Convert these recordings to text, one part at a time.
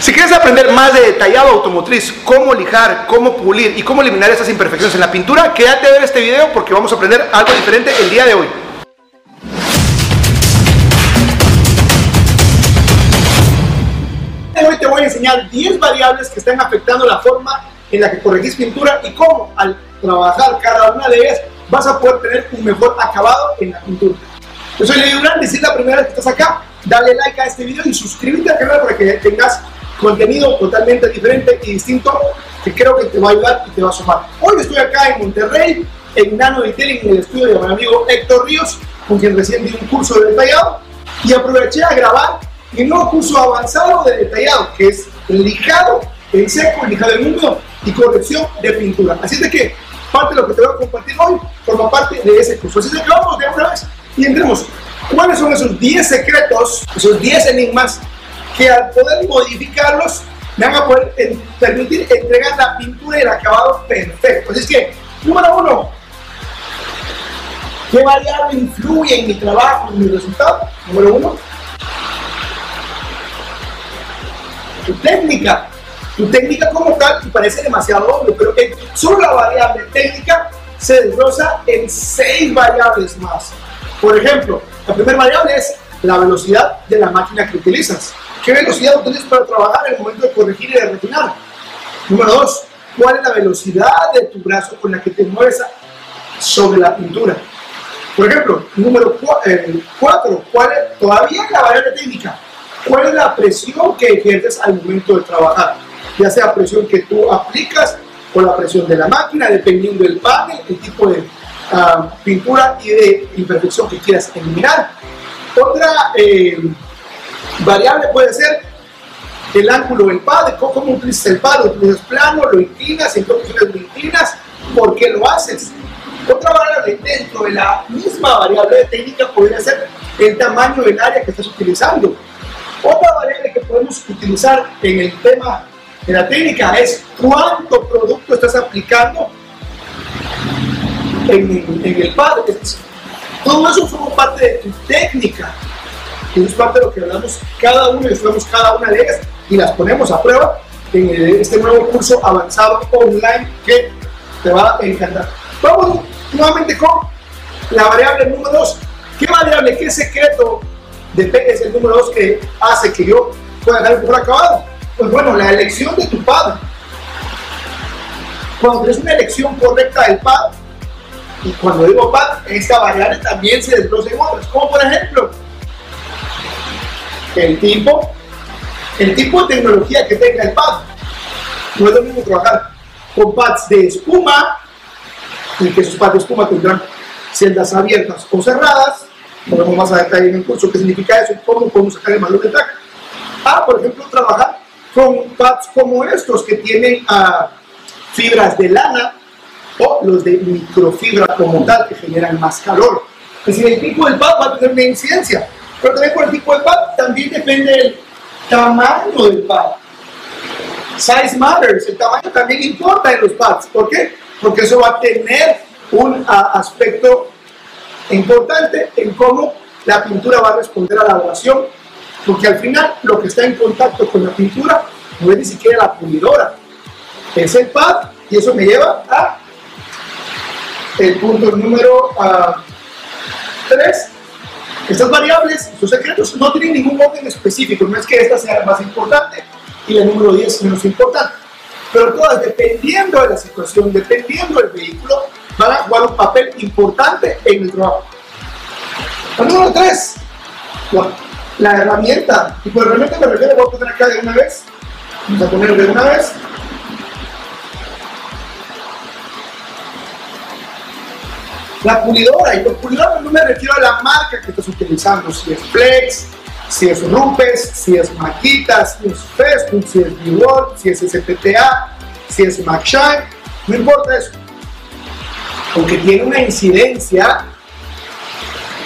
Si quieres aprender más de detallado automotriz, cómo lijar, cómo pulir y cómo eliminar esas imperfecciones en la pintura, quédate a ver este video porque vamos a aprender algo diferente el día de hoy. Hoy te voy a enseñar 10 variables que están afectando la forma en la que corregís pintura y cómo al trabajar cada una de ellas vas a poder tener un mejor acabado en la pintura. Yo soy Leo Durán, si es la primera vez que estás acá, dale like a este video y suscríbete al canal para que tengas contenido totalmente diferente y distinto que creo que te va a ayudar y te va a sumar. Hoy estoy acá en Monterrey, en Nano Detailing, en el estudio de mi amigo Héctor Ríos, con quien recién di un curso de detallado y aproveché a grabar mi nuevo curso avanzado de detallado, que es lijado en seco, lijado en húmedo y corrección de pintura. Así de que parte de lo que te voy a compartir hoy forma parte de ese curso. Así de que vamos de una vez y entremos. ¿Cuáles son esos 10 secretos, esos 10 enigmas que al poder modificarlos me van a poder permitir entregar la pintura y el acabado perfecto? Así es que, número uno, ¿qué variable influye en mi trabajo, en mi resultado? Número uno, tu técnica. Tu técnica como tal, y parece demasiado obvio, pero que solo la variable técnica se desglosa en seis variables más. Por ejemplo, la primera variable es la velocidad de la máquina que utilizas. ¿Qué velocidad utilizas para trabajar en el momento de corregir y de refinar? Número dos, ¿cuál es la velocidad de tu brazo con la que te mueves sobre la pintura? Por ejemplo, número eh, cuatro, ¿cuál es todavía la variable técnica? ¿Cuál es la presión que ejerces al momento de trabajar? Ya sea presión que tú aplicas o la presión de la máquina, dependiendo del panel, el tipo de uh, pintura y de imperfección que quieras eliminar. Otra eh, variable puede ser el ángulo del pad, cómo utilizas el pad, lo utilizas plano, lo inclinas, en qué lo inclinas, por qué lo haces. Otra variable dentro de la misma variable de técnica podría ser el tamaño del área que estás utilizando. Otra variable que podemos utilizar en el tema de la técnica es cuánto producto estás aplicando en, el pad. Todo eso forma parte de tu técnica. Y es parte de lo que hablamos cada uno y estudiamos cada una de ellas y las ponemos a prueba en este nuevo curso avanzado online que te va a encantar. Vamos nuevamente con la variable número 2. ¿Qué variable, qué secreto de es el número 2 que hace que yo pueda dar un mejor acabado? Pues bueno, la elección de tu pad. Cuando tienes una elección correcta del pad, y cuando digo pad, esta variable también se desglosa en otras, como por ejemplo, el tipo, el tipo de tecnología que tenga el pad. No es lo mismo trabajar con pads de espuma, y que esos pads de espuma tendrán celdas abiertas o cerradas, podemos más a detalle en el curso qué significa eso cómo podemos sacar el valor de track. Ah, por ejemplo, trabajar con pads como estos que tienen uh, fibras de lana o los de microfibra como tal que generan más calor. Es decir, el tipo del pad va a tener una incidencia, pero también por el tipo de pad también depende del tamaño del pad. Size matters, el tamaño también importa en los pads. ¿Por qué? Porque eso va a tener un aspecto importante en cómo la pintura va a responder a la oración, porque al final lo que está en contacto con la pintura no es ni siquiera la pulidora, es el pad, y eso me lleva a el punto número 3. Estas variables, estos secretos, no tienen ningún orden específico, no es que esta sea la más importante y la número 10 menos importante, pero todas dependiendo de la situación, dependiendo del vehículo, van a jugar un papel importante en el trabajo. La número 3, la, herramienta. Y por herramienta me refiero, voy a poner acá de una vez. Vamos a poner de una vez. La pulidora, y por pulidora no me refiero a la marca que estás utilizando, si es Flex, si es Rupes, si es Maquita, si es Facebook, si es Reward, si es SPTA, si es MacShine, no importa eso aunque tiene una incidencia,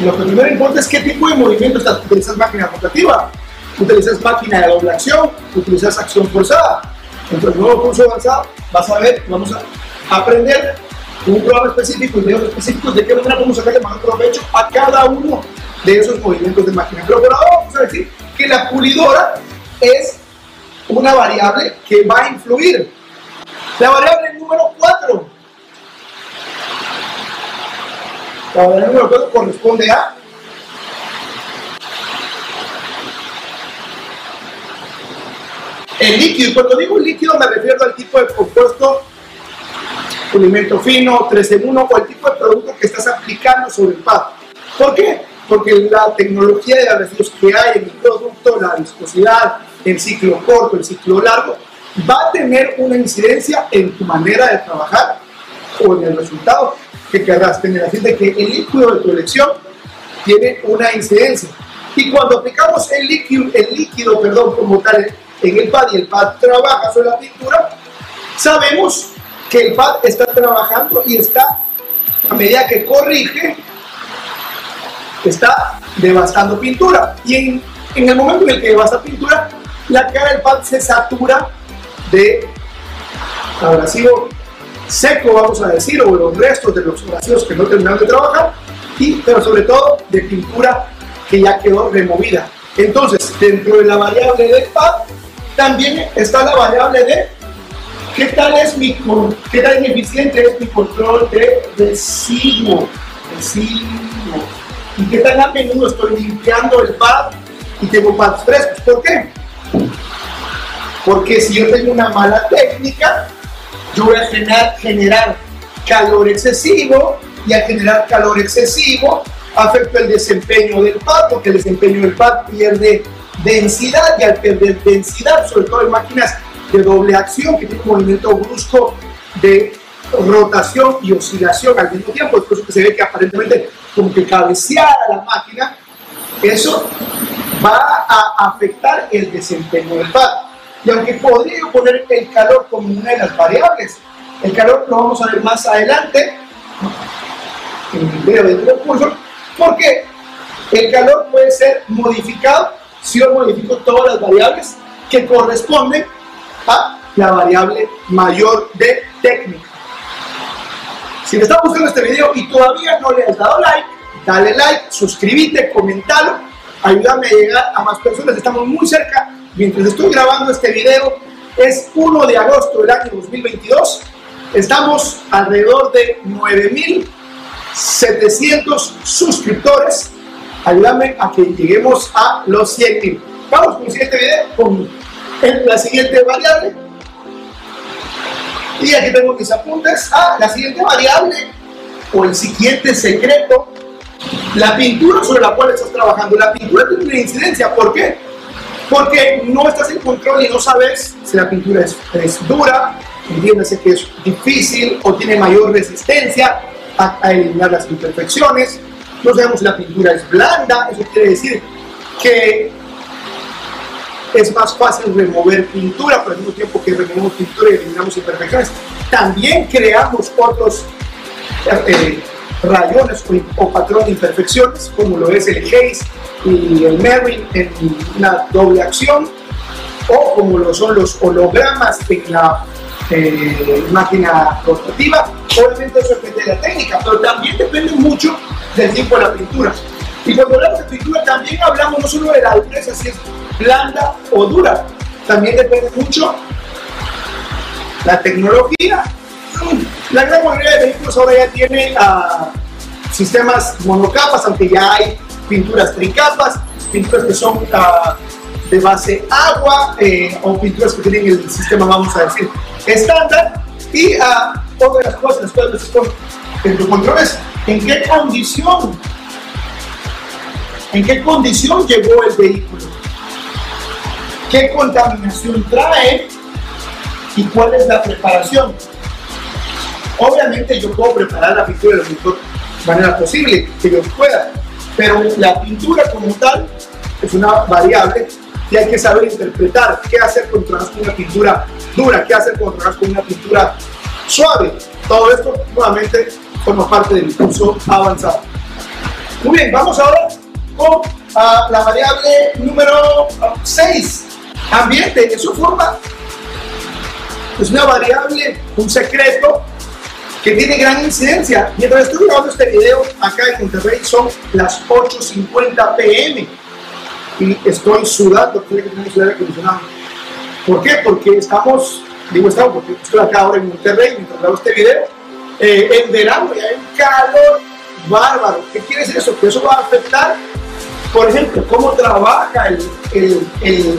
lo que primero importa es qué tipo de movimiento estás, utilizas máquina rotativa, utilizas máquina de doble acción, utilizas acción forzada. Dentro del nuevo curso avanzado vas a ver, vamos a aprender un programa específico y medios específicos de qué manera podemos sacarle más provecho a cada uno de esos movimientos de máquina. Pero por ahora vamos a decir que la pulidora es una variable que va a influir. La variable número 4. La variable número 4 corresponde a el líquido. Y cuando digo líquido me refiero al tipo de compuesto, alimento fino, 3 en 1 o el tipo de producto que estás aplicando sobre el pad. ¿Por qué? Porque la tecnología de residuos que hay en el producto, la viscosidad, el ciclo corto, el ciclo largo, va a tener una incidencia en tu manera de trabajar o en el resultado que querrás tener. Así de que el líquido de tu elección tiene una incidencia. Y cuando aplicamos el líquido, el líquido perdón, como tal en el pad y el pad trabaja sobre la pintura, sabemos que el pad está trabajando y está, a medida que corrige, está devastando pintura. Y en, en el momento en el que devasta pintura, la cara del pad se satura de abrasivo seco, vamos a decir, o los restos de los abrasivos que no terminaron de trabajar, y, pero sobre todo de pintura que ya quedó removida. Entonces, dentro de la variable del pad, también está la variable de qué tal es mi qué tan eficiente es mi control de residuo, y qué tan a menudo estoy limpiando el pad y tengo pads frescos. ¿Por qué? Porque si yo tengo una mala técnica, yo voy a generar, generar calor excesivo y al generar calor excesivo afecta el desempeño del pad porque el desempeño del pad pierde densidad y al perder densidad, sobre todo en máquinas de doble acción que tienen un movimiento brusco de rotación y oscilación al mismo tiempo, es por eso que se ve que aparentemente como que cabeceada la máquina, eso va a afectar el desempeño del pad. Y aunque podría poner el calor como una de las variables, el calor lo vamos a ver más adelante en el video del curso, porque el calor puede ser modificado. Si yo modifico todas las variables que corresponden a la variable mayor de técnica. Si me estás buscando este video y todavía no le has dado like, dale like, suscríbete, comentalo, ayúdame a llegar a más personas. Estamos muy cerca mientras estoy grabando este video, es 1 de agosto del año 2022. Estamos alrededor de 9.700 suscriptores. Ayúdame a que lleguemos a los 100.000. Vamos con el siguiente video, con la siguiente variable. Y aquí tengo mis apuntes. Ah, la siguiente variable o el siguiente secreto, la pintura sobre la cual estás trabajando. La pintura tiene incidencia. ¿Por qué? porque no estás en control y no sabes si la pintura es, dura, entiéndase que es difícil o tiene mayor resistencia a, eliminar las imperfecciones. No sabemos si la pintura es blanda, eso quiere decir que es más fácil remover pintura, pero al mismo tiempo que removemos pintura y eliminamos imperfecciones, también creamos otros eh, rayones o, patrón de imperfecciones, como lo es el haze y el Merrin en una doble acción, o como lo son los hologramas en la eh, máquina rotativa. Obviamente eso depende de la técnica, pero también depende mucho del tipo de la pintura. Y cuando hablamos de pintura también hablamos no solo de la dureza, blanda o dura, también depende mucho la tecnología. La gran mayoría de vehículos ahora ya tienen uh, sistemas monocapas, aunque ya hay pinturas tricapas, pinturas que son uh, de base agua eh, o pinturas que tienen el sistema, vamos a decir, estándar. Y uh, otra de las cosas las cuales en tu control es en qué condición, en qué condición llegó el vehículo, qué contaminación trae y cuál es la preparación. Obviamente yo puedo preparar la pintura de la mejor manera posible que yo pueda, pero la pintura como tal es una variable y hay que saber interpretar qué hacer con una pintura dura, qué hacer con una pintura suave. Todo esto nuevamente forma parte del curso avanzado. Muy bien, vamos ahora con ah, la variable número 6, ambiente. Eso forma, es una variable, un secreto que tiene gran incidencia. Mientras estoy grabando este video acá en Monterrey son las 8.50 pm y estoy sudando, tiene que tener acondicionado. ¿Por qué? Porque estamos, digo estamos, porque estoy acá ahora en Monterrey mientras grabo este video, eh, en verano y hay un calor bárbaro. ¿Qué quiere decir eso? Que eso va a afectar, por ejemplo, cómo trabaja el, el,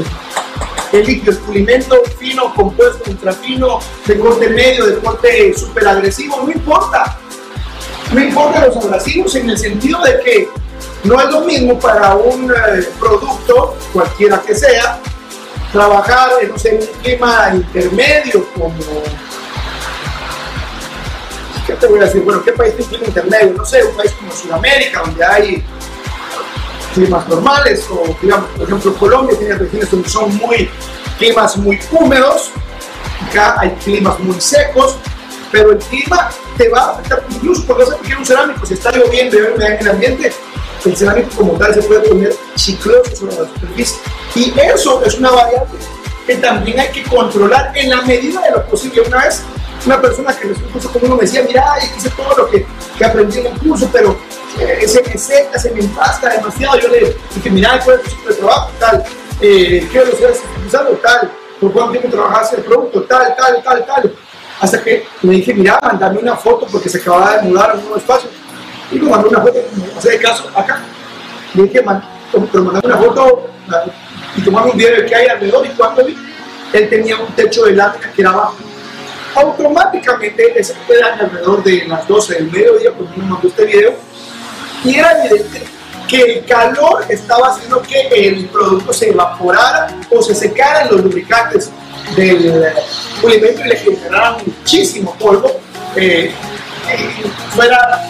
el líquido, el pulimento fino, compuesto, ultrafino, de corte medio, de corte súper agresivo, no importa. No importa los abrasivos en el sentido de que no es lo mismo para un eh, producto, cualquiera que sea, trabajar en un clima intermedio como... ¿Qué te voy a decir? Bueno, ¿qué país tiene un clima intermedio? No sé, un país como Sudamérica, donde hay climas normales, o digamos, por ejemplo, Colombia tiene regiones donde son muy climas muy húmedos, acá hay climas muy secos, pero el clima te va a afectar incluso cuando vas a un cerámico, si está lloviendo y hay en el ambiente, el cerámico como tal se puede poner chicloso sobre la superficie. Y eso es una variable que también hay que controlar en la medida de lo posible. Una vez, una persona que en un curso uno me decía, mira, hice todo lo que, que aprendí en el curso, pero eh, se me seca, se me empasta demasiado. Yo le dije, mira, ¿cuál es tu de trabajo? Tal, eh, ¿qué velocidad estás? Tal, ¿por cuánto tiempo trabajaste el producto? Tal, tal, tal, tal. Hasta que me dije, mira, mandame una foto porque se acababa de mudar a un nuevo espacio y me mandó una foto, no sé de caso, acá. Le dije, man, pero mandame una foto y tomamos un video de qué hay alrededor y cuando vi, él tenía un techo de lámina que era bajo. Automáticamente ese queda alrededor de las 12 del mediodía cuando me mandó este video y era evidente que el calor estaba haciendo que el producto se evaporara o se secara en los lubricantes del pulimento y le generara muchísimo polvo. Eh, fuera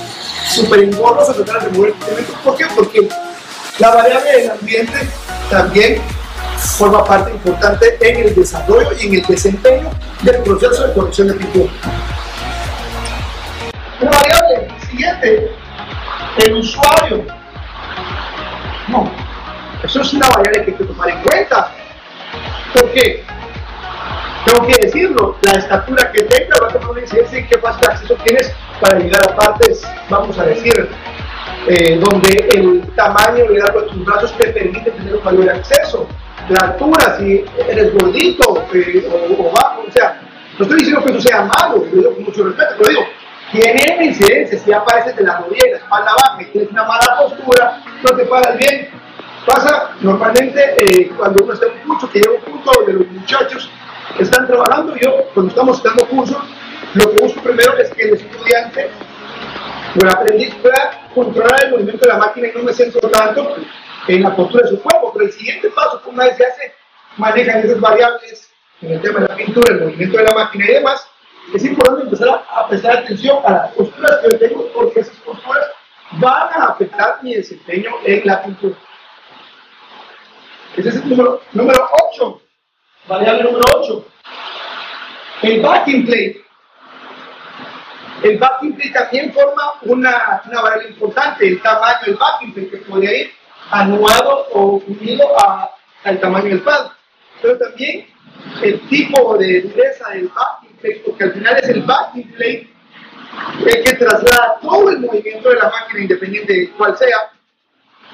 súper engorroso de remover el elemento. ¿Por? Porque la variable del ambiente también forma parte importante en el desarrollo y en el desempeño del proceso de corrección de pintura. La variable siguiente, el usuario. No, eso es una variable que hay que tomar en cuenta. ¿Por qué? Tengo que decirlo, la estatura que tenga va a tomar una incidencia en qué fácil acceso tienes para llegar a partes, vamos a decir, eh, donde el tamaño y el de tus brazos te permite tener un mayor acceso. La altura, si eres gordito eh, o, bajo, o sea, no estoy diciendo que eso sea malo, lo digo con mucho respeto, pero digo, tiene incidencia, si apareces de la rodilla la espalda baja tienes una mala postura, no te paras bien. Pasa normalmente eh, cuando uno está en un curso, que llega un punto donde los muchachos están trabajando, yo cuando estamos dando cursos, lo que busco primero es que el estudiante o el aprendiz pueda controlar el movimiento de la máquina y no me centro tanto en la postura de su cuerpo. Pero el siguiente paso, una vez se hace, manejan esas variables en el tema de la pintura, el movimiento de la máquina y demás, es importante empezar a, prestar atención a las posturas que yo tengo porque esas posturas van a afectar mi desempeño en la pintura. Ese es el número, número 8, variable número 8. El backing plate. El backing plate también forma una, una variable importante, el tamaño del backing plate, que podría ir anuado o unido al tamaño del pad. Pero también el tipo de dureza del backing plate, porque al final es el backing plate el que traslada todo el movimiento de la máquina, independiente de cuál sea,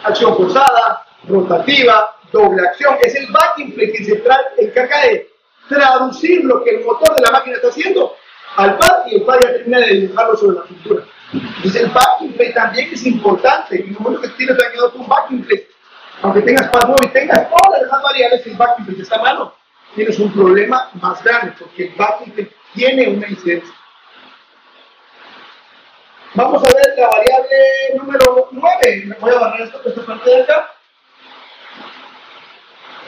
acción forzada, rotativa, doble acción, es el backing plate que se encarga de traducir lo que el motor de la máquina está haciendo al pad y el pad ya termina de dibujarlo sobre la pintura. Entonces el backing también es importante y lo bueno que tienes dañado tu backing aunque tengas pad nuevo y tengas todas las variables, el backing está malo, tienes un problema más grande porque el backing tiene una incidencia. Vamos a ver la variable número 9. Me voy a barrer esto, esta parte de acá.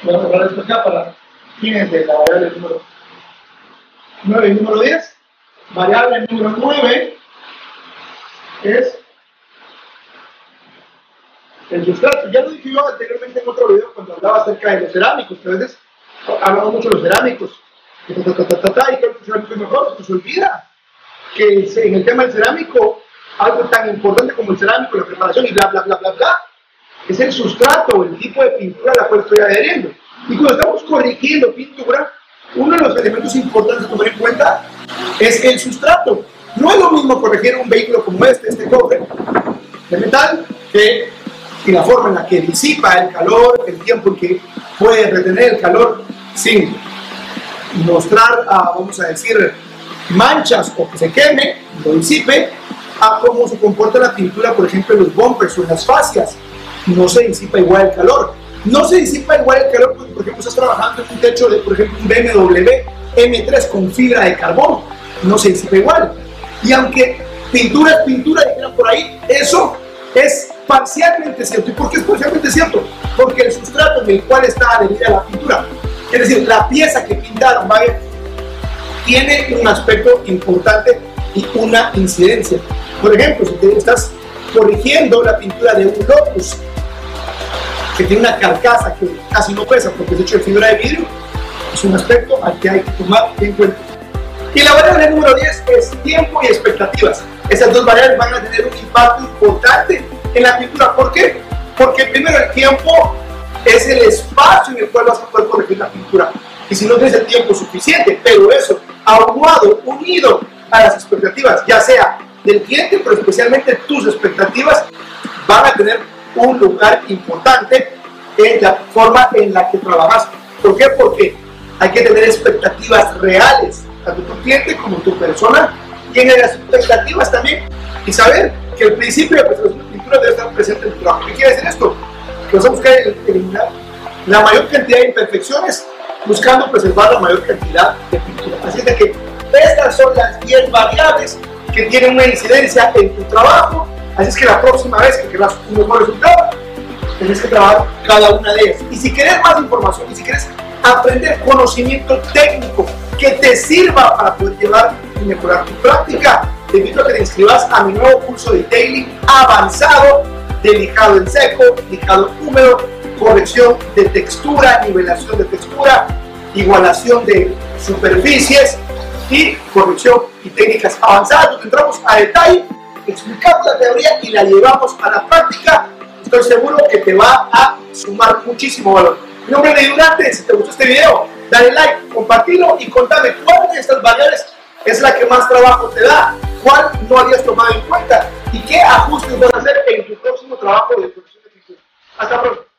Voy a borrar esto acá para fines de la variable número 9 y número 10. Variable número 9 es el sustrato. Ya lo dije yo anteriormente en otro video cuando hablaba acerca de los cerámicos, que a veces hablamos mucho de los cerámicos. Y que el cerámico es mejor, se olvida que en el tema del cerámico, algo tan importante como el cerámico, la preparación y bla, bla, bla, bla, bla, es el sustrato, el tipo de pintura a la cual estoy adheriendo. Y cuando estamos corrigiendo pintura, uno de los elementos importantes a tomar en cuenta es el sustrato. No es lo mismo corregir un vehículo como este, este cofre de metal, que, y la forma en la que disipa el calor, el tiempo en que puede retener el calor sin mostrar, vamos a decir, manchas o que se queme, lo disipe, a cómo se comporta la pintura, por ejemplo, en los bumpers o en las fascias. No se disipa igual el calor. No se disipa igual el calor porque, por ejemplo, estás trabajando en un techo de, por ejemplo, un BMW M3 con fibra de carbón. No se disipa igual. Y aunque pintura es pintura, dijeron por ahí, eso es parcialmente cierto. ¿Y por qué es parcialmente cierto? Porque el sustrato en el cual está adherida la pintura, es decir, la pieza que pintaron, ¿vale? tiene un aspecto importante y una incidencia. Por ejemplo, si estás corrigiendo la pintura de un locus que tiene una carcasa que casi no pesa porque es hecho de fibra de vidrio, es un aspecto al que hay que tomar en cuenta. Y la variable número 10 es tiempo y expectativas. Esas dos variables van a tener un impacto importante en la pintura. ¿Por qué? Porque primero el tiempo es el espacio en el cual vas a poder corregir la pintura. Y si no tienes el tiempo suficiente, pero eso aunado, unido a las expectativas, ya sea del cliente, pero especialmente tus expectativas, van a tener un lugar importante en la forma en la que trabajas. ¿Por qué? Porque hay que tener expectativas reales, tanto tu cliente como tu persona, y en las expectativas también, y saber que el principio de la pintura debe estar presente en tu trabajo. ¿Qué quiere decir esto? Que vas a buscar eliminar la mayor cantidad de imperfecciones buscando preservar la mayor cantidad de pintura. Así de que estas son las 10 variables que tienen una incidencia en tu trabajo. Así es que la próxima vez que quieras un mejor resultado, tienes que trabajar cada una de ellas. Y si quieres más información y si quieres aprender conocimiento técnico que te sirva para poder llevar y mejorar tu práctica, te invito a que te inscribas a mi nuevo curso de detailing avanzado de lijado en seco, lijado húmedo, corrección de textura, nivelación de textura, igualación de superficies y corrección y técnicas avanzadas. Donde entramos a detalle, explicamos la teoría y la llevamos a la práctica. Estoy seguro que te va a sumar muchísimo valor. Mi nombre es Durante, si te gustó este video, dale like, compartilo y contame cuál de estas variables es la que más trabajo te da, cuál no habías tomado en cuenta y qué ajustes vas a hacer en tu próximo trabajo de producción de. Hasta pronto.